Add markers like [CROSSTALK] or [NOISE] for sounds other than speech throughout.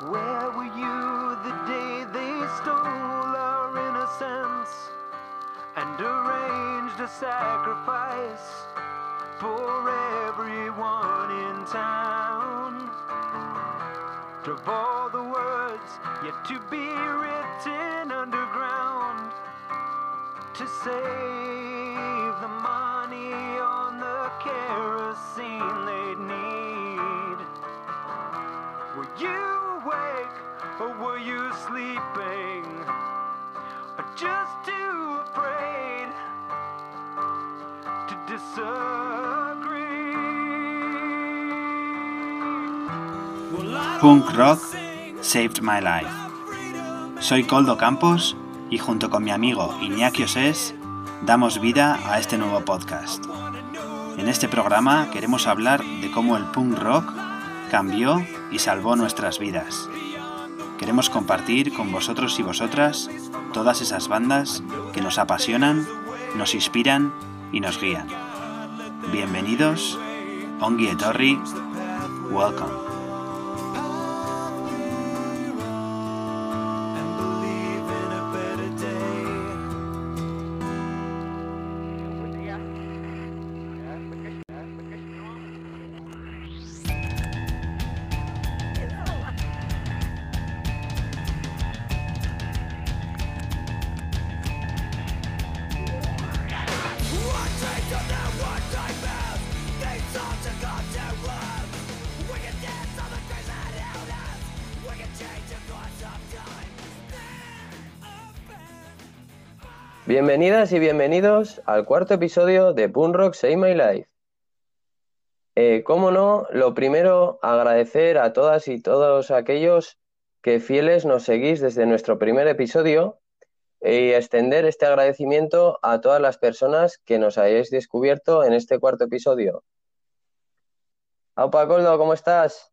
Where were you the day they stole our innocence and arranged a sacrifice for everyone in town? Of all the words yet to be written underground to save the money on the kerosene Punk Rock Saved My Life. Soy Coldo Campos y junto con mi amigo Iñaki Osés damos vida a este nuevo podcast. En este programa queremos hablar de cómo el punk rock cambió y salvó nuestras vidas. Queremos compartir con vosotros y vosotras todas esas bandas que nos apasionan, nos inspiran y nos guían. Bienvenidos, Ongi Etorri, welcome. Bienvenidas y bienvenidos al cuarto episodio de Punk Rock Save My Life. Eh, Cómo no, lo primero, agradecer a todas y todos aquellos que fieles nos seguís desde nuestro primer episodio y extender este agradecimiento a todas las personas que nos hayáis descubierto en este cuarto episodio. Aupa Coldo, ¿cómo estás?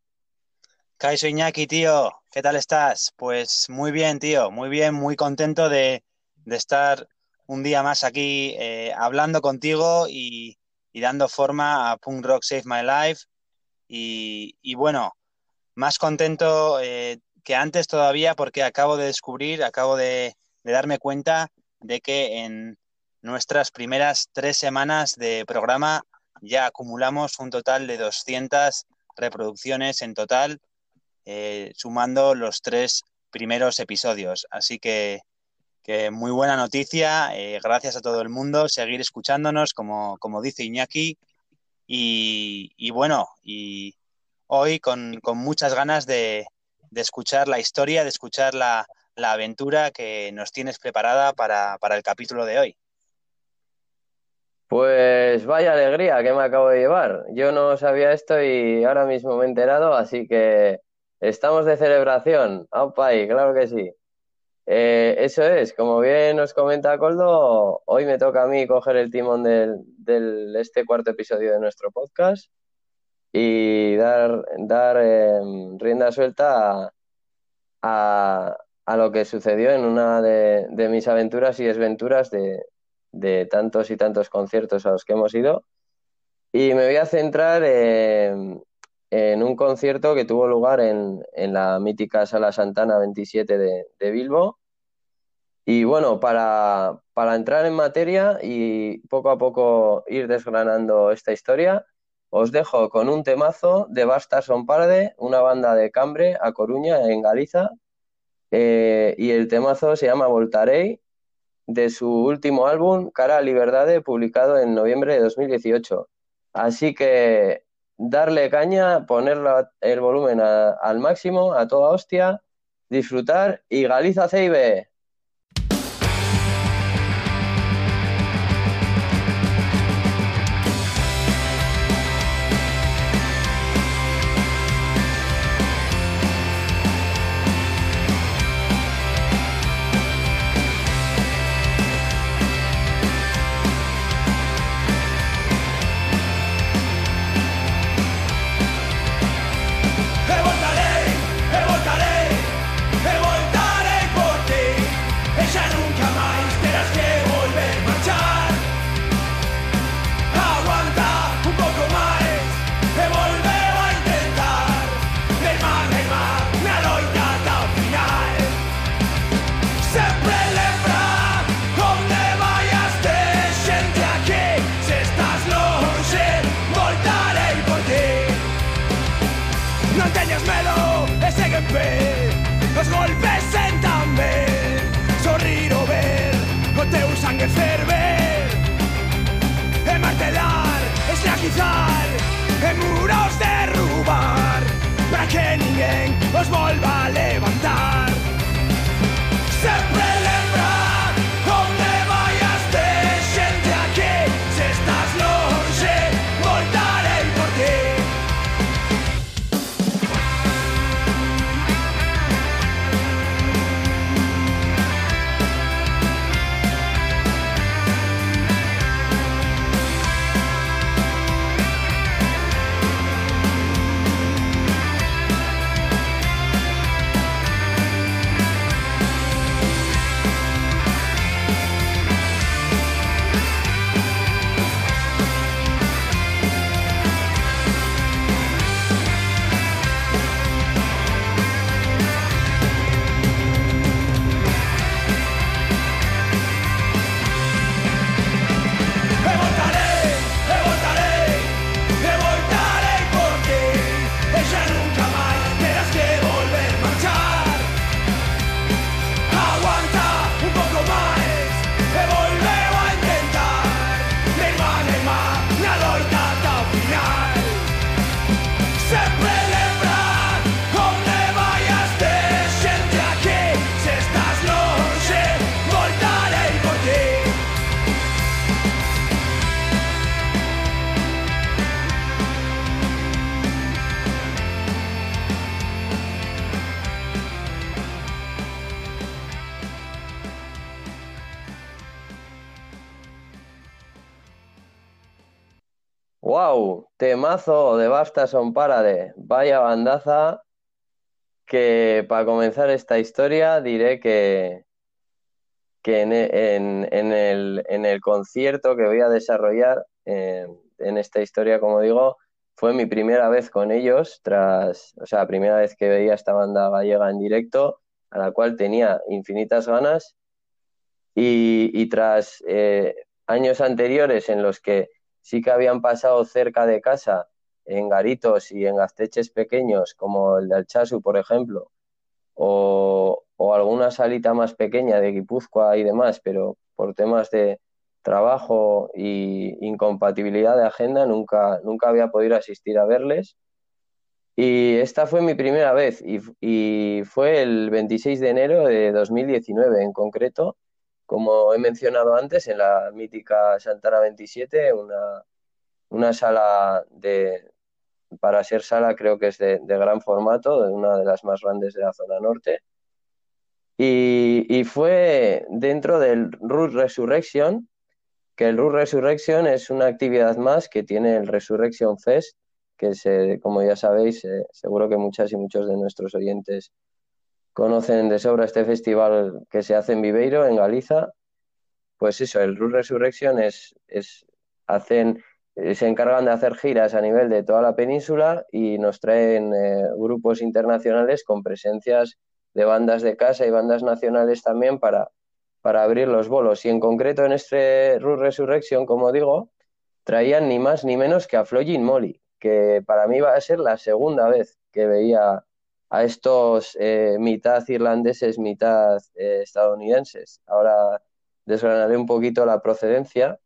Kaiso Iñaki, tío, ¿qué tal estás? Pues muy bien, tío, muy bien, muy contento de, de estar un día más aquí eh, hablando contigo y, dando forma a Punk Rock Save My Life. Y, bueno, más contento eh, que antes todavía porque acabo de descubrir, acabo de, de, darme cuenta de que en nuestras primeras tres semanas de programa ya acumulamos un total de 200 reproducciones en total, eh, sumando los tres primeros episodios. Así que que muy buena noticia, eh, gracias a todo el mundo, seguir escuchándonos, como, como dice Iñaki, y, y bueno, y hoy con, con muchas ganas de, de, escuchar la historia, de escuchar la, la aventura que nos tienes preparada para, para, el capítulo de hoy. Pues vaya alegría que me acabo de llevar. Yo no sabía esto y ahora mismo me he enterado, así que estamos de celebración. ¡Opa! Claro que sí. Eh, eso es, como bien nos comenta Coldo, hoy me toca a mí coger el timón del, este cuarto episodio de nuestro podcast y dar, dar eh, rienda suelta a, a, lo que sucedió en una de, de mis aventuras y desventuras de, de, tantos y tantos conciertos a los que hemos ido. Y me voy a centrar en, en un concierto que tuvo lugar en, en la mítica Sala Santana 27 de, Bilbo. Y bueno, para, para, entrar en materia y poco a poco ir desgranando esta historia, os dejo con un temazo de Basta Son Parde, una banda de Cambre, a Coruña, en Galiza. Eh, y el temazo se llama Voltarei, de su último álbum, Cara a Liberdade, publicado en noviembre de 2018. Así que darle caña, poner la, el volumen a, al máximo, a toda hostia, disfrutar y Galiza Ceibe. Temazo de Basta Son Parade. Vaya bandaza que para comenzar esta historia diré que, que en, en- en el, en el concierto que voy a desarrollar en esta historia, como digo, fue mi primera vez con ellos, tras, o sea, primera vez que veía esta banda gallega en directo, a la cual tenía infinitas ganas y, y tras eh, años anteriores en los que sí que habían pasado cerca de casa, en garitos y en gasteches pequeños, como el de Alchazu, por ejemplo, o, alguna salita más pequeña de Guipúzcoa y demás, pero por temas de trabajo y incompatibilidad de agenda nunca, nunca había podido asistir a verles. Y esta fue mi primera vez y, y fue el 26 de enero de 2019 en concreto, como he mencionado antes, en la mítica Santana 27, una, una sala de, para ser sala creo que es de, gran formato, una de las más grandes de la zona norte. Y, y fue dentro del Root Resurrection, que el Root Resurrection es una actividad más que tiene el Resurrection Fest, que se, como ya sabéis, eh, seguro que muchas y muchos de nuestros oyentes conocen de sobra este festival que se hace en Viveiro, en Galiza. Pues eso, el Root Resurrection es, es hacen, se encargan de hacer giras a nivel de toda la península y nos traen eh, grupos internacionales con presencias de bandas de casa y bandas nacionales también para, para abrir los bolos. Y en concreto en este Root Resurrection, como digo, traían ni más ni menos que a Flogging Molly, que para mí va a ser la segunda vez que veía a estos eh, mitad irlandeses, mitad eh, estadounidenses. Ahora desgranaré un poquito la procedencia.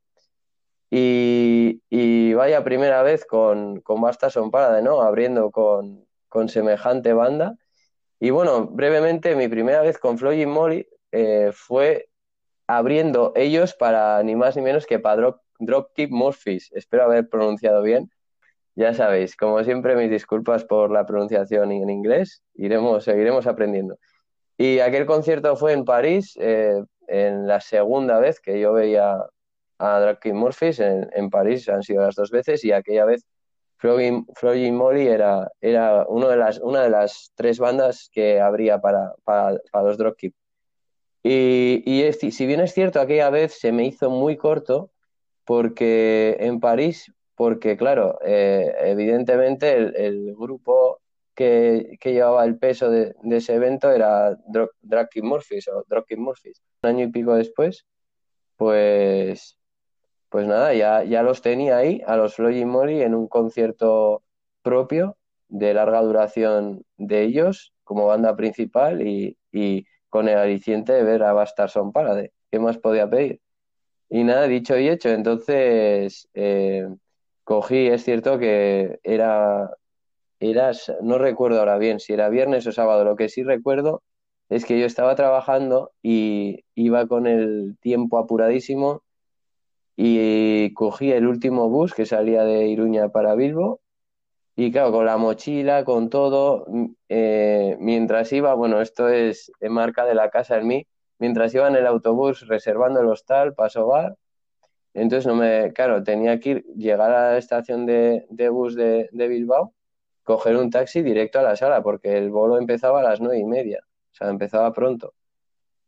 Y, y vaya primera vez con, con Basta Son Parade, ¿no? Abriendo con, con semejante banda. Y bueno, brevemente, mi primera vez con Floyd y Molly eh, fue abriendo ellos para ni más ni menos que para Drop, Dropkick Murphys. Espero haber pronunciado bien. Ya sabéis, como siempre, mis disculpas por la pronunciación en inglés. Iremos, seguiremos aprendiendo. Y aquel concierto fue en París, eh, en la segunda vez que yo veía a Dropkick Murphys en, París, han sido las dos veces, y aquella vez Floyd Molly era, era uno de las, una de las tres bandas que habría para, para, para los Dropkick. Y, y es, si bien es cierto, aquella vez se me hizo muy corto, porque en París, porque claro, eh, evidentemente el, grupo que, que, llevaba el peso de, ese evento era Dropkick Murphys o Murphys. Un año y pico después, pues, pues nada, ya, ya los tenía ahí, a los Floyd Mori, en un concierto propio de larga duración de ellos como banda principal y, y con el aliciente de ver a Bastard Son Parade. ¿Qué más podía pedir? Y nada, dicho y hecho, entonces, eh, cogí, es cierto que era, era, no recuerdo ahora bien si era viernes o sábado, lo que sí recuerdo es que yo estaba trabajando y iba con el tiempo apuradísimo y cogí el último bus que salía de Iruña para Bilbo. Y claro, con la mochila, con todo, eh, mientras iba, bueno, esto es en marca de la casa en mí, mientras iba en el autobús reservando el hostal, paso bar, entonces no me, claro, tenía que ir, llegar a la estación de, bus de, Bilbao, coger un taxi directo a la sala, porque el bolo empezaba a las nueve y media, o sea, empezaba pronto.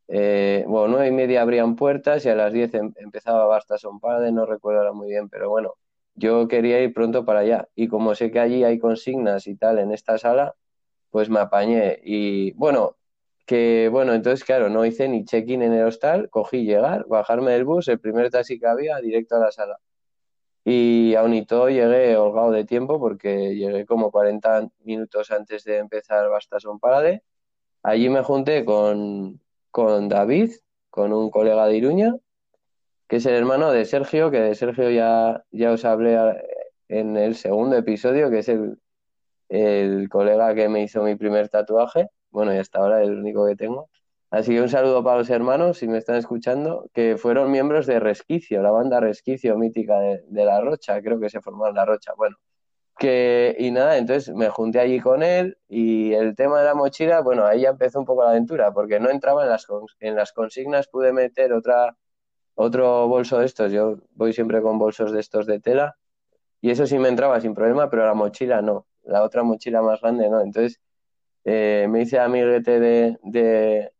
Eh, bueno, nueve y media abrían puertas y a las diez em, empezaba Basta no recuerdo ahora muy bien, pero bueno, yo quería ir pronto para allá. Y como sé que allí hay consignas y tal en esta sala, pues me apañé. Y bueno, que bueno, entonces claro, no hice ni check-in en el hostal, cogí llegar, bajarme del bus, el primer taxi que había, directo a la sala. Y aún y todo llegué holgado de tiempo porque llegué como 40 minutos antes de empezar Basta Son Parade. Allí me junté con, con David, con un colega de Iruña, que es el hermano de Sergio, que de Sergio ya, ya os hablé en el segundo episodio, que es el, el colega que me hizo mi primer tatuaje. Bueno, y hasta ahora es el único que tengo. Así que un saludo para los hermanos, si me están escuchando, que fueron miembros de Resquicio, la banda Resquicio mítica de, La Rocha, creo que se formó en La Rocha. Bueno, que, y nada, entonces me junté allí con él y el tema de la mochila, bueno, ahí ya empezó un poco la aventura, porque no entraba en las, en las consignas, pude meter otra otro bolso de estos, yo voy siempre con bolsos de estos de tela y eso sí me entraba sin problema, pero la mochila no, la otra mochila más grande no. Entonces eh, me hice amiguete de, de,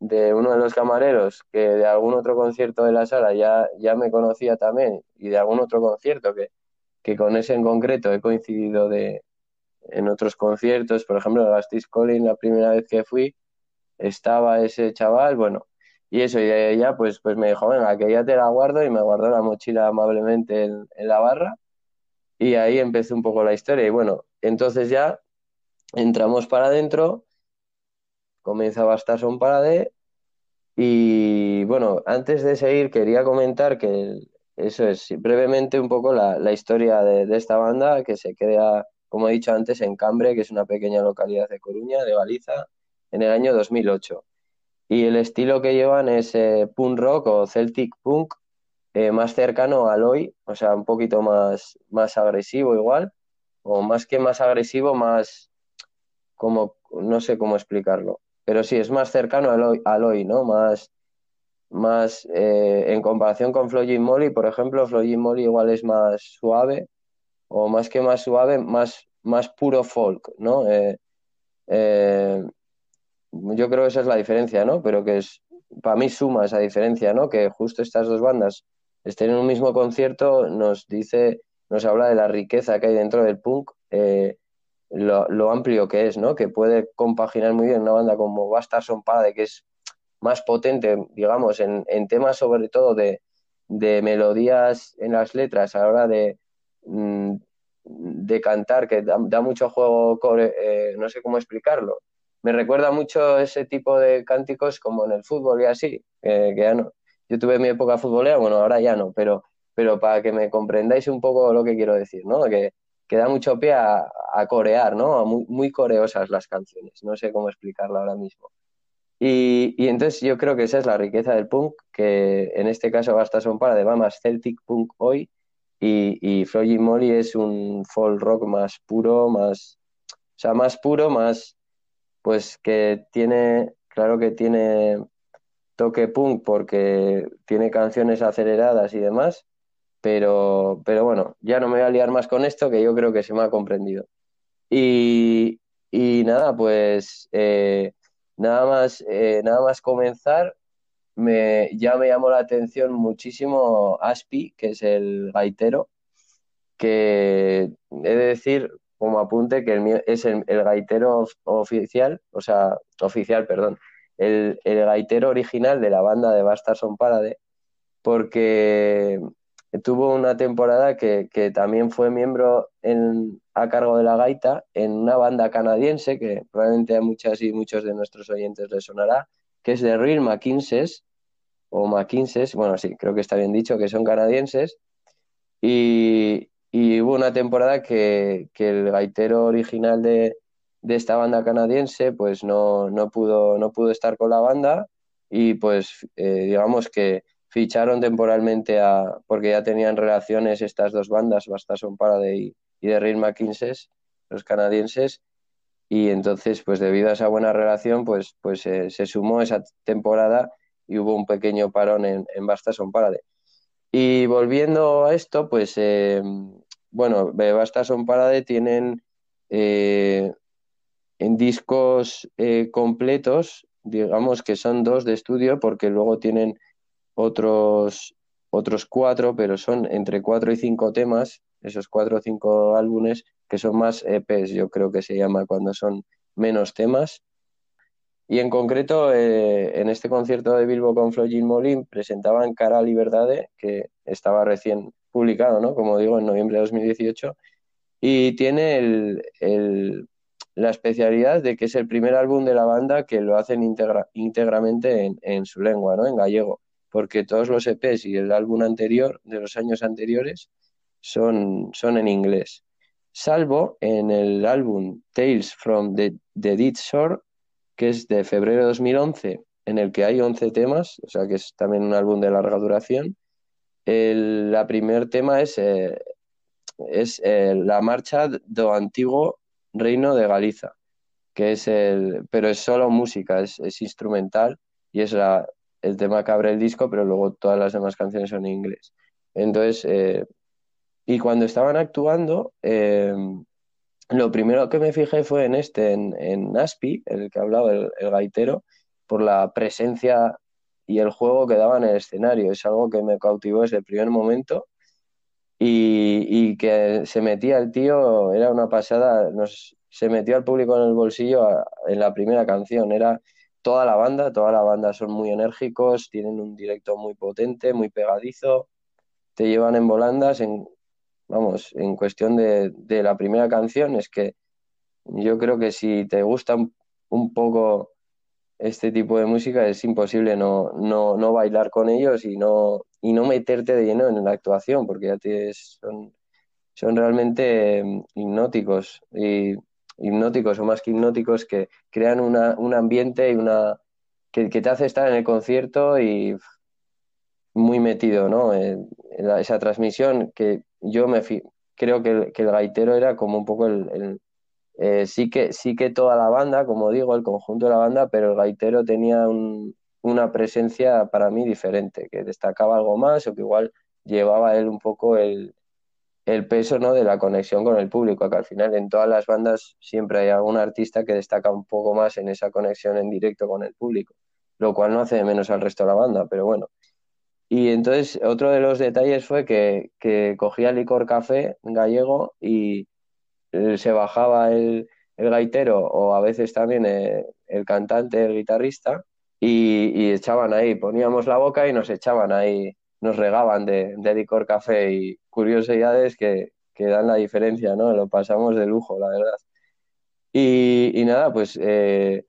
de, uno de los camareros que de algún otro concierto de la sala ya, ya me conocía también y de algún otro concierto que, que con ese en concreto he coincidido de, en otros conciertos, por ejemplo, el Gastis Collins, la primera vez que fui, estaba ese chaval, bueno, y eso, y ella pues, pues me dijo, venga, que ya te la guardo y me guardó la mochila amablemente en, la barra y ahí empezó un poco la historia. Y bueno, entonces ya entramos para adentro, comienza Bastar Son Parade y bueno, antes de seguir quería comentar que eso es brevemente un poco la, historia de, esta banda que se crea, como he dicho antes, en Cambre, que es una pequeña localidad de Coruña, de Galiza, en el año 2008. Y el estilo que llevan es eh, punk rock o celtic punk, eh, más cercano al hoy, o sea, un poquito más, más agresivo igual, o más que más agresivo, más como, no sé cómo explicarlo, pero sí, es más cercano al hoy, al hoy ¿no? Más, más eh, en comparación con Floyd Molly, por ejemplo, Floyd Molly igual es más suave, o más que más suave, más, más puro folk, ¿no? yo creo que esa es la diferencia, ¿no? Pero que es, para mí suma esa diferencia, ¿no? Que justo estas dos bandas estén en un mismo concierto nos dice, nos habla de la riqueza que hay dentro del punk, eh, lo, amplio que es, ¿no? Que puede compaginar muy bien una banda como Bastard Son Parade, que es más potente, digamos, en, temas sobre todo de, melodías en las letras a la hora de, mm, de cantar, que da, mucho juego, eh, no sé cómo explicarlo, me recuerda mucho ese tipo de cánticos como en el fútbol y así, que ya no. Yo tuve mi época futbolera, bueno, ahora ya no, pero, pero para que me comprendáis un poco lo que quiero decir, ¿no? Que, que da mucho pie a, corear, ¿no? muy, coreosas las canciones, no sé cómo explicarlo ahora mismo. Y, entonces yo creo que esa es la riqueza del punk, que en este caso Basta Son Para de va más Celtic Punk hoy, y, y Molly es un folk rock más puro, más, o sea, más puro, más, pues que tiene, claro que tiene toque punk porque tiene canciones aceleradas y demás, pero, pero bueno, ya no me voy a liar más con esto, que yo creo que se me ha comprendido. Y, nada, pues eh, nada más, eh, nada más comenzar, me, ya me llamó la atención muchísimo Aspi, que es el gaitero, que he de decir, como apunte que el, es el, gaitero oficial, o sea, oficial, perdón, el, gaitero original de la banda de Bastard Son Parade, porque tuvo una temporada que, también fue miembro en, a cargo de la gaita en una banda canadiense que probablemente a muchas y muchos de nuestros oyentes les sonará, que es de Real McKinses o McKinses, bueno, sí, creo que está bien dicho, que son canadienses. Y, y hubo una temporada que, que el gaitero original de, de esta banda canadiense pues no, no, pudo, no pudo estar con la banda y pues eh, digamos que ficharon temporalmente a, porque ya tenían relaciones estas dos bandas, Basta Son Parade y, de Real McKinses, los canadienses, y entonces pues debido a esa buena relación pues, pues eh, se sumó esa temporada y hubo un pequeño parón en, en Basta Son Parade. Y volviendo a esto, pues eh, bueno, Basta Son Parade tienen eh, en discos eh, completos, digamos que son dos de estudio, porque luego tienen otros, otros cuatro, pero son entre cuatro y cinco temas, esos cuatro o cinco álbumes, que son más EPs, yo creo que se llama cuando son menos temas. Y en concreto, eh, en este concierto de Bilbo con Flojin Molin presentaban Cara a Liberdade, que estaba recién publicado, ¿no? Como digo, en noviembre de 2018. Y tiene el, la especialidad de que es el primer álbum de la banda que lo hacen íntegramente en, su lengua, ¿no? En gallego. Porque todos los EPs y el álbum anterior, de los años anteriores, son, son en inglés. Salvo en el álbum Tales from the, the Dead Shore, que es de febrero de 2011, en el que hay 11 temas, o sea que es también un álbum de larga duración. El primer tema es, eh, es eh, la marcha do antiguo reino de Galiza, que es el, pero es solo música, es, es instrumental y es la, el tema que abre el disco, pero luego todas las demás canciones son en inglés. Entonces, eh, y cuando estaban actuando, lo primero que me fijé fue en este, en, en Aspi, el que hablaba, el, el gaitero, por la presencia y el juego que daba en el escenario. Es algo que me cautivó desde el primer momento y, y que se metía el tío, era una pasada, se metió al público en el bolsillo en la primera canción. Era toda la banda, toda la banda son muy enérgicos, tienen un directo muy potente, muy pegadizo, te llevan en volandas, en, vamos, en cuestión de, de, la primera canción, es que yo creo que si te gusta un, poco este tipo de música es imposible no, no, no, bailar con ellos y no, y no meterte de lleno en la actuación, porque ya te, son, son realmente mm, hipnóticos, y hipnóticos o más que hipnóticos que crean una, un ambiente y una que, te hace estar en el concierto y muy metido, ¿no? En, la, esa transmisión que yo me creo que el, que el, gaitero era como un poco el, el eh, sí que sí que toda la banda, como digo, el conjunto de la banda, pero el gaitero tenía un, una presencia para mí diferente, que destacaba algo más o que igual llevaba él un poco el, el peso ¿no? de la conexión con el público, que al final en todas las bandas siempre hay algún artista que destaca un poco más en esa conexión en directo con el público, lo cual no hace de menos al resto de la banda, pero bueno, y entonces otro de los detalles fue que, que cogía licor café gallego y eh, se bajaba el, el gaitero o a veces también el, eh, el cantante, el guitarrista, y, y, echaban ahí, poníamos la boca y nos echaban ahí, nos regaban de, de licor café y curiosidades que, que, dan la diferencia, ¿no? Lo pasamos de lujo, la verdad. Y, y nada, pues eh,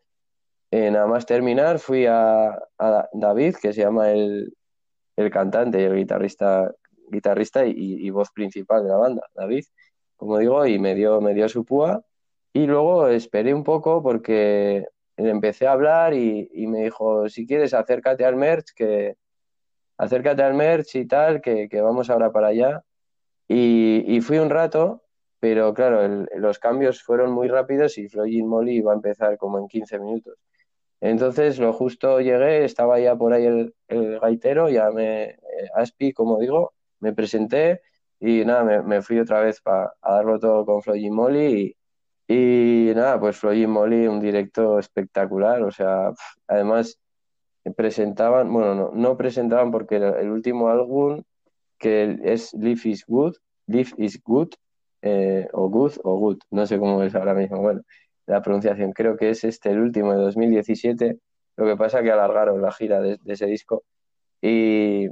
eh, nada más terminar fui a, a David, que se llama el, el cantante y el guitarrista, guitarrista y, y, voz principal de la banda, David, como digo, y me dio, me dio su púa. Y luego esperé un poco porque le empecé a hablar y, y, me dijo, si quieres, acércate al merch, que acércate al merch y tal, que, que vamos ahora para allá. Y, y, fui un rato, pero claro, los cambios fueron muy rápidos y Flojin Molly iba a empezar como en 15 minutos. Entonces, lo justo llegué, estaba ya por ahí el, el gaitero, ya me, eh, Aspi, como digo, me presenté y nada, me, me fui otra vez para darlo todo con Flojin Molly y, y, nada, pues Flojin Molly, un directo espectacular, o sea, además presentaban, bueno, no, no presentaban porque el, último álbum que es Live is Good, Live is Good, eh, o Good o Good, no sé cómo es ahora mismo, bueno, la pronunciación. Creo que es este el último de 2017. Lo que pasa que alargaron la gira de, de ese disco. Y,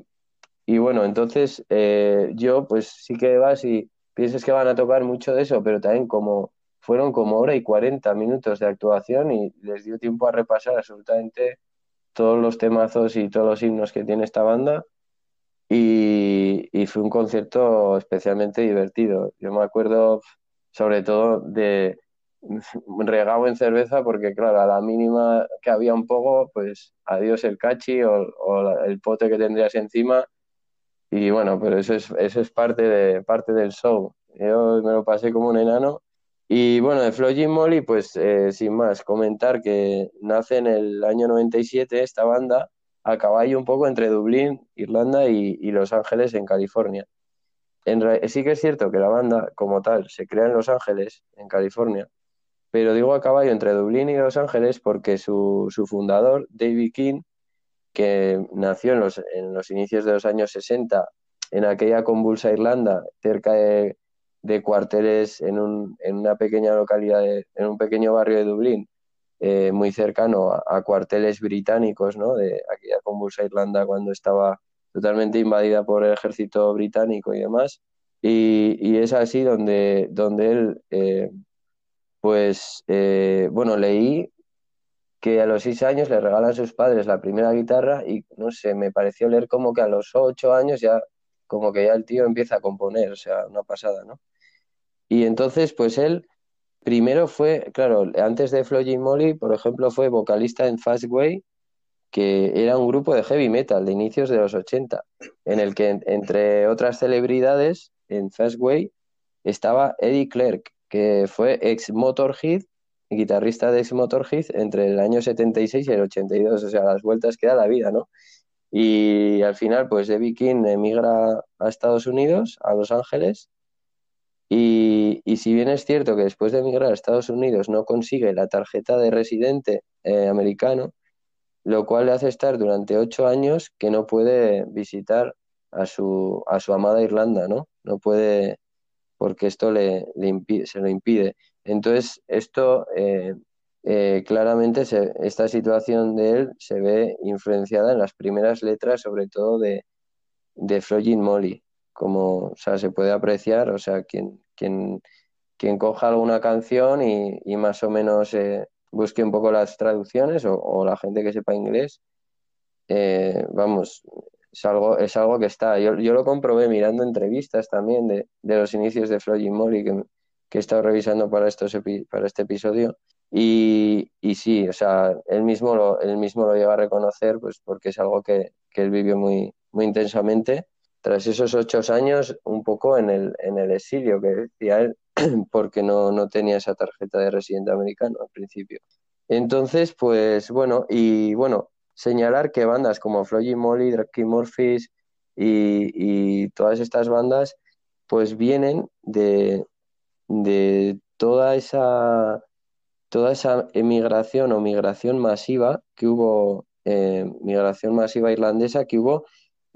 y bueno, entonces eh, yo pues sí que vas y piensas que van a tocar mucho de eso, pero también como fueron como hora y 40 minutos de actuación y les dio tiempo a repasar absolutamente todos los temazos y todos los himnos que tiene esta banda. y, y fue un concierto especialmente divertido. Yo me acuerdo sobre todo de regado en cerveza porque claro, a la mínima que había un poco, pues adiós el cachi o, o el pote que tendrías encima y bueno, pero eso es, eso es parte de, parte del show. Yo me lo pasé como un enano. Y bueno, de Flo Jim Molly, pues eh, sin más, comentar que nace en el año 97 esta banda a caballo un poco entre Dublín, Irlanda y, y Los Ángeles en California. En sí que es cierto que la banda como tal se crea en Los Ángeles, en California, pero digo a caballo entre Dublín y Los Ángeles porque su, su fundador, David King, que nació en los, en los inicios de los años 60 en aquella convulsa Irlanda, cerca de, de cuarteles en, un, en una pequeña localidad, en un pequeño barrio de Dublín, eh, muy cercano a, a cuarteles británicos, ¿no? De aquella convulsa Irlanda cuando estaba totalmente invadida por el ejército británico y demás. Y, y es así donde, donde él, eh, pues, eh, bueno, leí que a los seis años le regalan a sus padres la primera guitarra y no sé, me pareció leer como que a los ocho años ya, como que ya el tío empieza a componer, o sea, una pasada, ¿no? Y entonces, pues él primero fue, claro, antes de Floyd Molly, por ejemplo, fue vocalista en Fastway, que era un grupo de heavy metal de inicios de los 80, en el que, en- entre otras celebridades, en Fastway estaba Eddie Clark, que fue ex Motorhead, guitarrista de ex Motorhead entre el año 76 y el 82, o sea, las vueltas que da la vida, ¿no? Y al final, pues Debbie King emigra a Estados Unidos, a Los Ángeles, y, si bien es cierto que después de emigrar a Estados Unidos no consigue la tarjeta de residente eh, americano, lo cual le hace estar durante ocho años que no puede visitar a su, a su amada Irlanda, ¿no? No puede, porque esto le, le impi- se lo impide. Entonces, esto eh, eh, claramente, se- esta situación de él se ve influenciada en las primeras letras, sobre todo de, de Flogging Molly, como o sea, se puede apreciar, o sea, quien, quien, quien coja alguna canción y, y más o menos eh, busque un poco las traducciones o, o la gente que sepa inglés, eh, vamos, es algo, es algo que está. Yo, yo lo comprobé mirando entrevistas también de, de los inicios de Floyd Molly que, que he estado revisando para, estos epi- para este episodio. Y, y sí, o sea, él mismo lo, él mismo lo llega a reconocer, pues porque es algo que, que él vivió muy, muy intensamente. Tras esos ocho años, un poco en el, en el exilio, que decía él, [CLEARS THROAT] porque no, no tenía esa tarjeta de residente americano al principio. Entonces, pues bueno, y bueno, señalar que bandas como Floyd Molly, Drake Murphys y, y todas estas bandas, pues vienen de, de toda esa toda esa emigración o migración masiva que hubo, eh, migración masiva irlandesa que hubo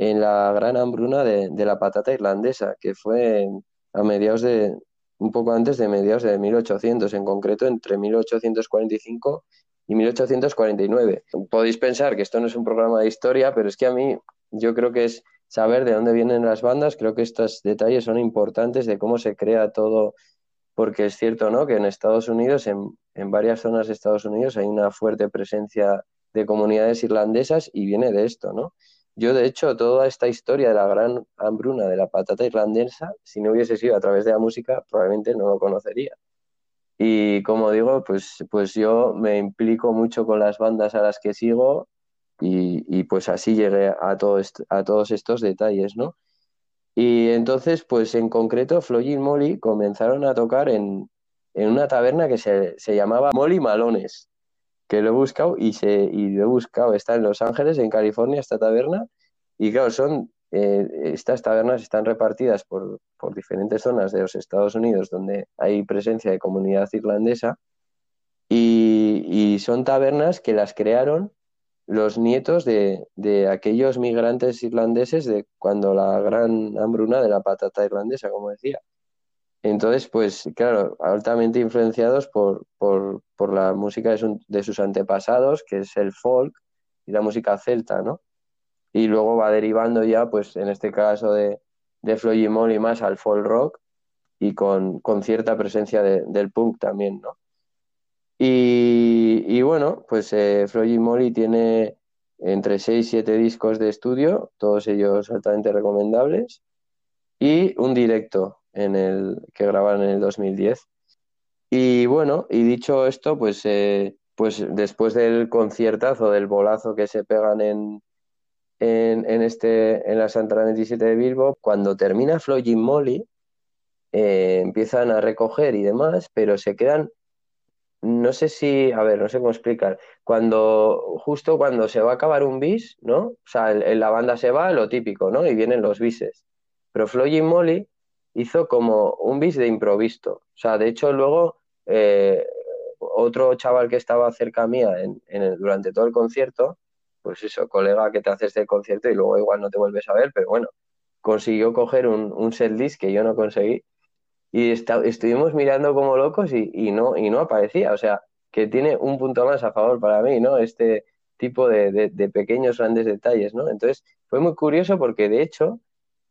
en la gran hambruna de, de la patata irlandesa, que fue a mediados de, un poco antes de mediados de 1800, en concreto entre 1845 y 1849. Podéis pensar que esto no es un programa de historia, pero es que a mí yo creo que es saber de dónde vienen las bandas, creo que estos detalles son importantes de cómo se crea todo, porque es cierto, ¿no? Que en Estados Unidos, en, en varias zonas de Estados Unidos, hay una fuerte presencia de comunidades irlandesas y viene de esto, ¿no? Yo, de hecho, toda esta historia de la gran hambruna de la patata irlandesa, si no hubiese sido a través de la música, probablemente no lo conocería. Y como digo, pues, pues yo me implico mucho con las bandas a las que sigo y, y pues así llegué a, a todos estos detalles, ¿no? Y entonces, pues en concreto, Floyd y Molly comenzaron a tocar en, en una taberna que se, se llamaba Molly Malones, que lo he buscado y, se, y lo he buscado. Está en Los Ángeles, en California, esta taberna. Y claro, son, eh, estas tabernas están repartidas por, por diferentes zonas de los Estados Unidos donde hay presencia de comunidad irlandesa. Y, y son tabernas que las crearon los nietos de, de aquellos migrantes irlandeses de cuando la gran hambruna de la patata irlandesa, como decía. Entonces, pues claro, altamente influenciados por, por, por la música de, su- de sus antepasados, que es el folk y la música celta, ¿no? Y luego va derivando ya, pues en este caso de, de Floyd y Molly más al folk rock y con, con cierta presencia de- del punk también, ¿no? Y, y bueno, pues eh, Floyd Molly tiene entre 6 y 7 discos de estudio, todos ellos altamente recomendables, y un directo en el, que grabaron en el 2010. Y bueno, y dicho esto, pues, eh, pues después del conciertazo, del bolazo que se pegan en, en, en este, en la Santana 27 de Bilbo, cuando termina Floyd Molly, eh, empiezan a recoger y demás, pero se quedan no sé si, a ver, no sé cómo explicar. Cuando, justo cuando se va a acabar un bis, ¿no? O sea, en la banda se va, lo típico, ¿no? Y vienen los bises. Pero Floyd Molly hizo como un bis de improvisto. O sea, de hecho, luego eh, otro chaval que estaba cerca mía en, durante todo el concierto, pues eso, colega que te haces del concierto y luego igual no te vuelves a ver, pero bueno, consiguió coger un, un set list que yo no conseguí y estuvimos mirando como locos y, y, no, y no aparecía. O sea, que tiene un punto más a favor para mí, ¿no? Este tipo de, de, pequeños grandes detalles, ¿no? Entonces, fue muy curioso porque, de hecho,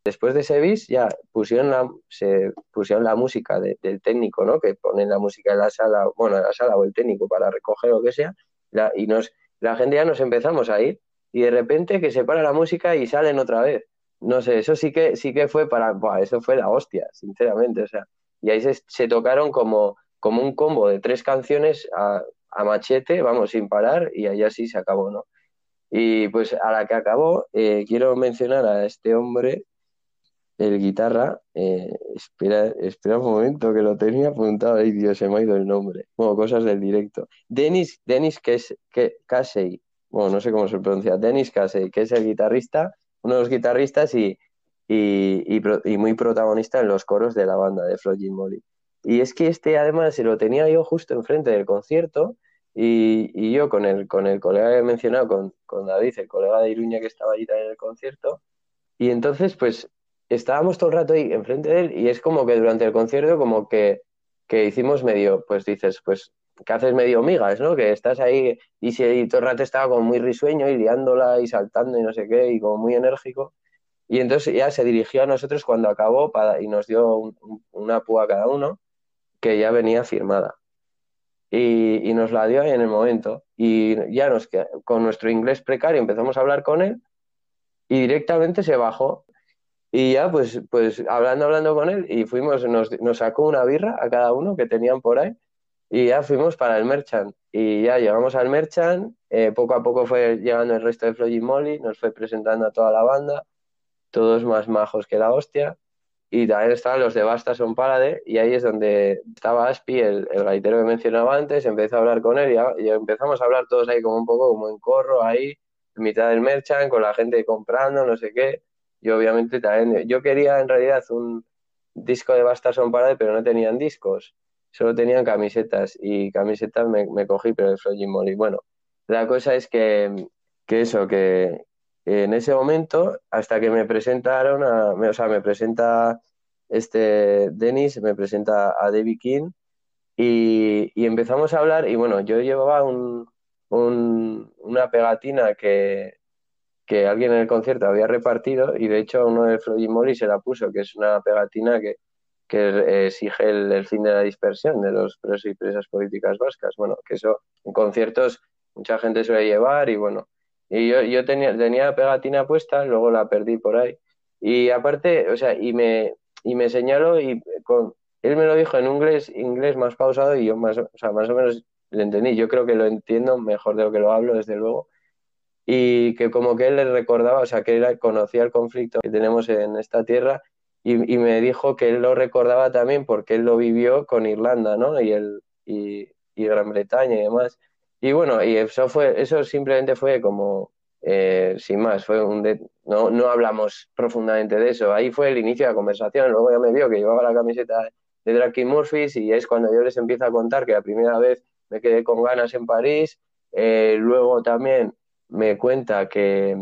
después de ese bis ya pusieron la, se pusieron la música del técnico, ¿no? Que ponen la música en la sala, bueno, en la sala o el técnico para recoger lo que sea, la, y nos, la gente ya nos empezamos a ir y de repente que se para la música y salen otra vez no sé, eso sí que sí que fue para, eso fue la hostia, sinceramente, o sea, y ahí se, tocaron como, como un combo de tres canciones a, machete, vamos, sin parar, y ahí así se acabó, ¿no? Y pues a la que acabó, eh, quiero mencionar a este hombre, el guitarra, eh, espera, espera un momento que lo tenía apuntado, ay Dios, se me ha ido el nombre, bueno, cosas del directo. Denis, Denis Casey, bueno, no sé cómo se pronuncia, Denis Casey, que es el guitarrista uno de los guitarristas y, y, muy protagonista en los coros de la banda de Floyd Molly. Y es que este además se lo tenía yo justo enfrente del concierto y, yo con el, con el colega que he mencionado, con, con, David, el colega de Iruña que estaba allí también en el concierto, y entonces pues estábamos todo el rato ahí enfrente de él y es como que durante el concierto como que, que hicimos medio, pues dices, pues que haces medio migas, ¿no? Que estás ahí y si todo el rato estaba como muy risueño y liándola y saltando y no sé qué y como muy enérgico. Y entonces ya se dirigió a nosotros cuando acabó para, y nos dio una púa cada uno que ya venía firmada. Y, y, nos la dio ahí en el momento. Y ya nos con nuestro inglés precario empezamos a hablar con él y directamente se bajó. Y ya pues, pues hablando, hablando con él y fuimos, nos, nos sacó una birra a cada uno que tenían por ahí y ya fuimos para el Merchant. Y ya llegamos al Merchant, eh, poco a poco fue llegando el resto de Floyd Molly, nos fue presentando a toda la banda, todos más majos que la hostia. Y también estaban los de Basta Son Parade, y ahí es donde estaba Aspi, el, el gaitero que mencionaba antes, empezó a hablar con él y, empezamos a hablar todos ahí como un poco como en corro, ahí, en mitad del Merchant, con la gente comprando, no sé qué. Y obviamente también, yo quería en realidad un disco de Basta Son Parade, pero no tenían discos solo tenían camisetas y camisetas me, cogí, pero el Jim Molly. Bueno, la cosa es que, que eso, que en ese momento, hasta que me presentaron, a, o sea, me presenta este Dennis, me presenta a David King y, y empezamos a hablar y bueno, yo llevaba un, un, una pegatina que, que alguien en el concierto había repartido y de hecho uno de Floyd Molly se la puso, que es una pegatina que, que exige el, fin de la dispersión de los presos y presas políticas vascas. Bueno, que eso en conciertos mucha gente suele llevar y bueno, y yo, yo tenía, tenía pegatina puesta, luego la perdí por ahí. Y aparte, o sea, y me, y me señaló y con, él me lo dijo en inglés, inglés más pausado y yo más, o sea, más o menos le entendí. Yo creo que lo entiendo mejor de lo que lo hablo, desde luego. Y que como que él le recordaba, o sea, que él conocía el conflicto que tenemos en esta tierra y, me dijo que él lo recordaba también porque él lo vivió con Irlanda, ¿no? Y, el, y, Gran Bretaña y demás. Y bueno, y eso fue, eso simplemente fue como, eh, sin más, fue un no, no hablamos profundamente de eso. Ahí fue el inicio de la conversación. Luego ya me vio que llevaba la camiseta de Drake Murphys y es cuando yo les empiezo a contar que la primera vez me quedé con ganas en París. Eh, luego también me cuenta que,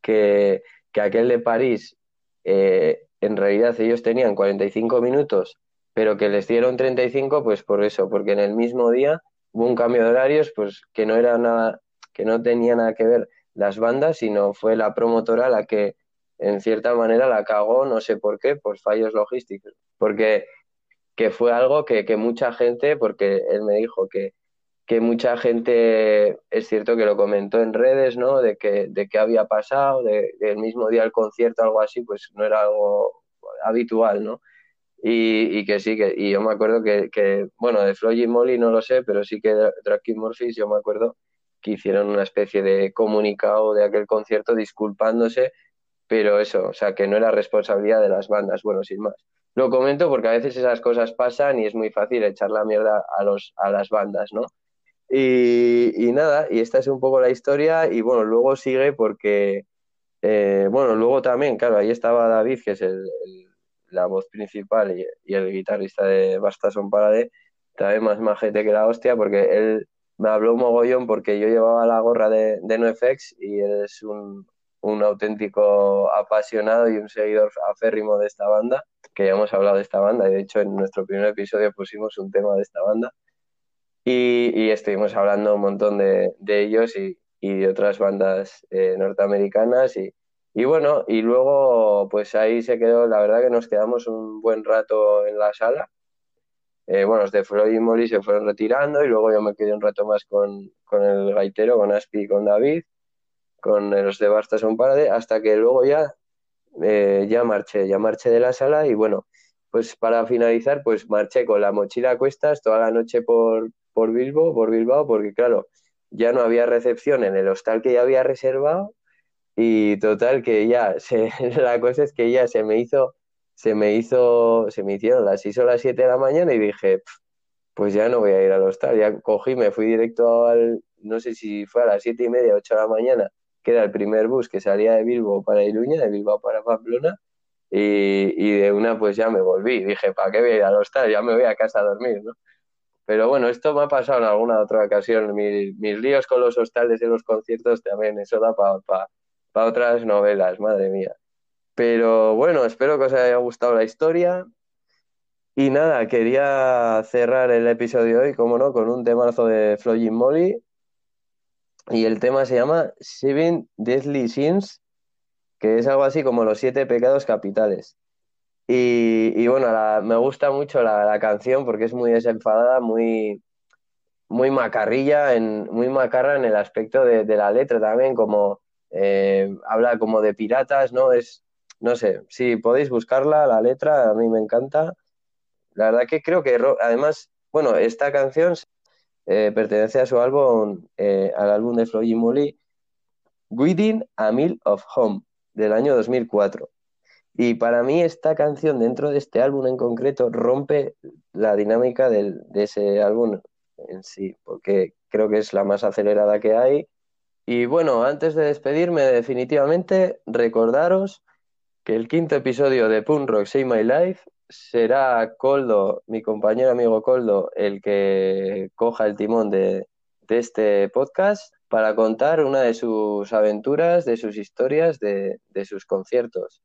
que, que aquel de París eh, en realidad ellos tenían 45 minutos, pero que les dieron 35, pues por eso, porque en el mismo día hubo un cambio de horarios, pues que no era nada, que no tenía nada que ver las bandas, sino fue la promotora la que en cierta manera la cagó, no sé por qué, por fallos logísticos, porque que fue algo que, que mucha gente, porque él me dijo que, que mucha gente, es cierto que lo comentó en redes, ¿no? De que, de que había pasado, de, del mismo día del concierto, algo así, pues no era algo habitual, ¿no? Y, y que sí, que, y yo me acuerdo que, que, bueno, de Floyd y Molly no lo sé, pero sí que de Drake Morphis yo me acuerdo que hicieron una especie de comunicado de aquel concierto disculpándose, pero eso, o sea, que no era responsabilidad de las bandas, bueno, sin más. Lo comento porque a veces esas cosas pasan y es muy fácil echar la mierda a, los, a las bandas, ¿no? Y, nada, y esta es un poco la historia y bueno, luego sigue porque, eh, bueno, luego también, claro, ahí estaba David, que es el, el, la voz principal y, y, el guitarrista de Basta Son Parade, también más majete que la hostia, porque él me habló un mogollón porque yo llevaba la gorra de, de NoFX y él es un, un auténtico apasionado y un seguidor aférrimo de esta banda, que ya hemos hablado de esta banda y de hecho en nuestro primer episodio pusimos un tema de esta banda y, y estuvimos hablando un montón de, de ellos y, y, de otras bandas eh, norteamericanas y, y, bueno, y luego pues ahí se quedó, la verdad que nos quedamos un buen rato en la sala. Eh, bueno, los de Floyd y Molly se fueron retirando y luego yo me quedé un rato más con, con el gaitero, con Aspi y con David con los de Basta Son Parade, hasta que luego ya, eh, ya marché, ya marché de la sala y bueno, pues para finalizar, pues marché con la mochila a cuestas toda la noche por, por Bilbo, por Bilbao, porque claro, ya no había recepción en el hostal que ya había reservado y total que ya, [LAUGHS] la cosa es que ya se me hizo, se me hizo, se me hicieron las 6 o las 7 de la mañana y dije, pues ya no voy a ir al hostal, ya cogí, me fui directo al, no sé si fue a las 7 y media, 8 de la mañana, que era el primer bus que salía de Bilbo para Iruña, de Bilbao para Pamplona, y, y, de una pues ya me volví. Dije, ¿para qué voy a ir al hostal? Ya me voy a casa a dormir, ¿no? Pero bueno, esto me ha pasado en alguna otra ocasión. Mis, mis líos con los hostales y los conciertos también, eso da para pa, otras novelas, madre mía. Pero bueno, espero que os haya gustado la historia. Y nada, quería cerrar el episodio hoy, como no, con un temazo de Floyd Molly. Y el tema se llama Seven Deadly Sins, que es algo así como los siete pecados capitales. Y, bueno, la, me gusta mucho la, canción porque es muy desenfadada, muy, muy macarrilla, en, muy macarra en el aspecto de, la letra también, como eh, habla como de piratas, ¿no? Es, no sé, si podéis buscarla, la letra, a mí me encanta. La verdad que creo que, además, bueno, esta canción eh, pertenece a su álbum, eh, al álbum de Floyd Molly, Within a Mill of Home, del año 2004. Y para mí esta canción dentro de este álbum en concreto rompe la dinámica del, de ese álbum en sí, porque creo que es la más acelerada que hay. Y bueno, antes de despedirme definitivamente, recordaros que el quinto episodio de Punk Rock Save My Life será Coldo, mi compañero amigo Coldo, el que coja el timón de, este podcast para contar una de sus aventuras, de sus historias, de sus conciertos.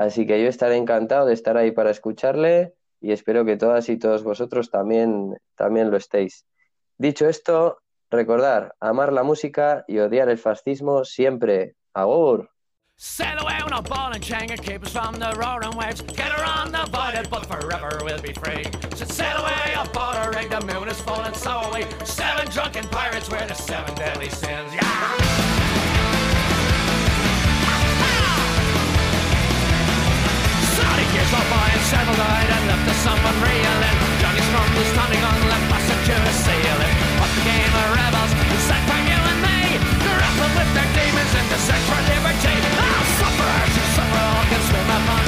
Así que yo estaré encantado de estar ahí para escucharle y espero que todas y todos vosotros también, también lo estéis. Dicho esto, recordar, amar la música y odiar el fascismo siempre. ¡Agur! Sail away on a ball and chain and keep us from the roaring waves. Get around the voided, but forever we'll be free. So sail away aboard a rig, the moon is full and so are we. Seven drunken pirates, we're the seven deadly sins. Yeah! Up several died and left us someone reeling. Johnny Storm was standing on left passenger sailing. Up the game of rebels, set from you and me. Grapple with their demons in the search for liberty. Sufferers who suffer all can swim upon